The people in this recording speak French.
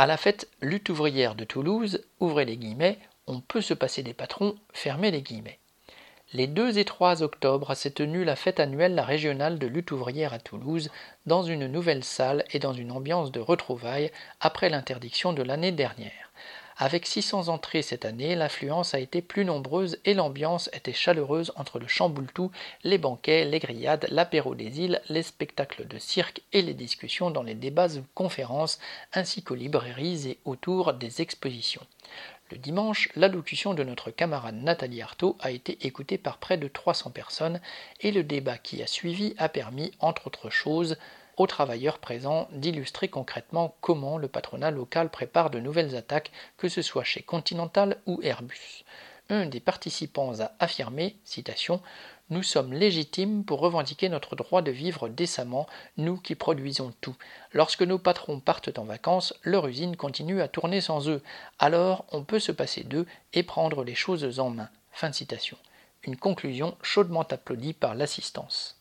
À la fête lutte ouvrière de Toulouse, ouvrez les guillemets, on peut se passer des patrons, fermez les guillemets. Les 2 et 3 octobre s'est tenue la fête annuelle la régionale de lutte ouvrière à Toulouse, dans une nouvelle salle et dans une ambiance de retrouvailles après l'interdiction de l'année dernière. Avec 600 entrées cette année, l'affluence a été plus nombreuse et l'ambiance était chaleureuse entre le chamboultou, les banquets, les grillades, l'apéro des îles, les spectacles de cirque et les discussions dans les débats ou conférences, ainsi qu'aux librairies et autour des expositions. Le dimanche, l'allocution de notre camarade Nathalie Artaud a été écoutée par près de 300 personnes et le débat qui a suivi a permis, entre autres choses, travailleurs présents d'illustrer concrètement comment le patronat local prépare de nouvelles attaques, que ce soit chez Continental ou Airbus un des participants a affirmé, Nous sommes légitimes pour revendiquer notre droit de vivre décemment, nous qui produisons tout. Lorsque nos patrons partent en vacances, leur usine continue à tourner sans eux. Alors on peut se passer d'eux et prendre les choses en main. Une conclusion chaudement applaudie par l'assistance.